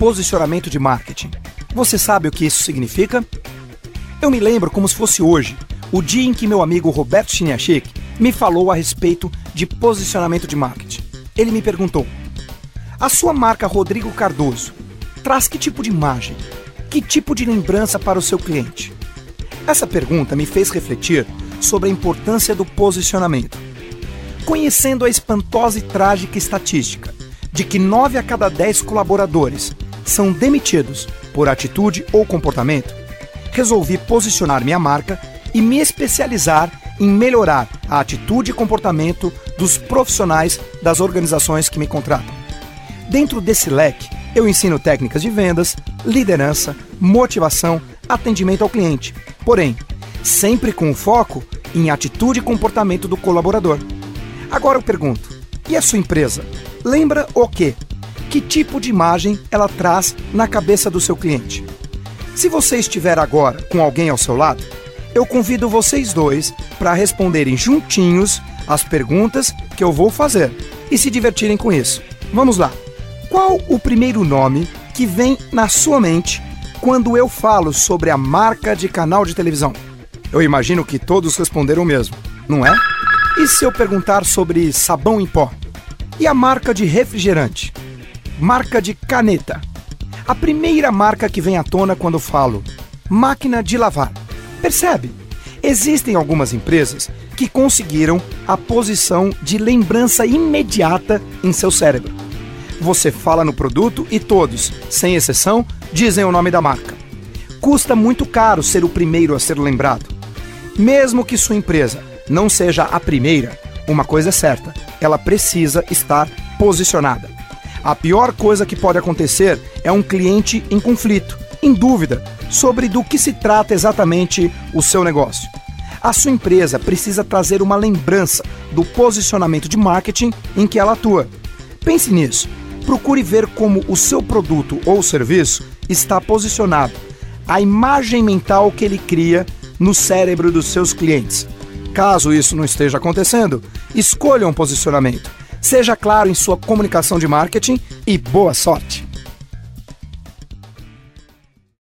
posicionamento de marketing. Você sabe o que isso significa? Eu me lembro como se fosse hoje, o dia em que meu amigo Roberto Chiniachik me falou a respeito de posicionamento de marketing. Ele me perguntou: A sua marca Rodrigo Cardoso traz que tipo de imagem? Que tipo de lembrança para o seu cliente? Essa pergunta me fez refletir sobre a importância do posicionamento. Conhecendo a espantosa e trágica estatística de que 9 a cada 10 colaboradores são demitidos por atitude ou comportamento, resolvi posicionar minha marca e me especializar em melhorar a atitude e comportamento dos profissionais das organizações que me contratam. Dentro desse leque, eu ensino técnicas de vendas, liderança, motivação, atendimento ao cliente. Porém, sempre com foco em atitude e comportamento do colaborador. Agora eu pergunto: e a sua empresa? Lembra o quê? Que tipo de imagem ela traz na cabeça do seu cliente? Se você estiver agora com alguém ao seu lado, eu convido vocês dois para responderem juntinhos as perguntas que eu vou fazer e se divertirem com isso. Vamos lá. Qual o primeiro nome que vem na sua mente quando eu falo sobre a marca de canal de televisão? Eu imagino que todos responderam mesmo, não é? E se eu perguntar sobre sabão em pó? E a marca de refrigerante? Marca de caneta? A primeira marca que vem à tona quando falo máquina de lavar. Percebe? Existem algumas empresas que conseguiram a posição de lembrança imediata em seu cérebro. Você fala no produto e todos, sem exceção, dizem o nome da marca. Custa muito caro ser o primeiro a ser lembrado. Mesmo que sua empresa não seja a primeira, uma coisa é certa: ela precisa estar posicionada. A pior coisa que pode acontecer é um cliente em conflito, em dúvida sobre do que se trata exatamente o seu negócio. A sua empresa precisa trazer uma lembrança do posicionamento de marketing em que ela atua. Pense nisso. Procure ver como o seu produto ou serviço está posicionado, a imagem mental que ele cria no cérebro dos seus clientes. Caso isso não esteja acontecendo, escolha um posicionamento. Seja claro em sua comunicação de marketing e boa sorte!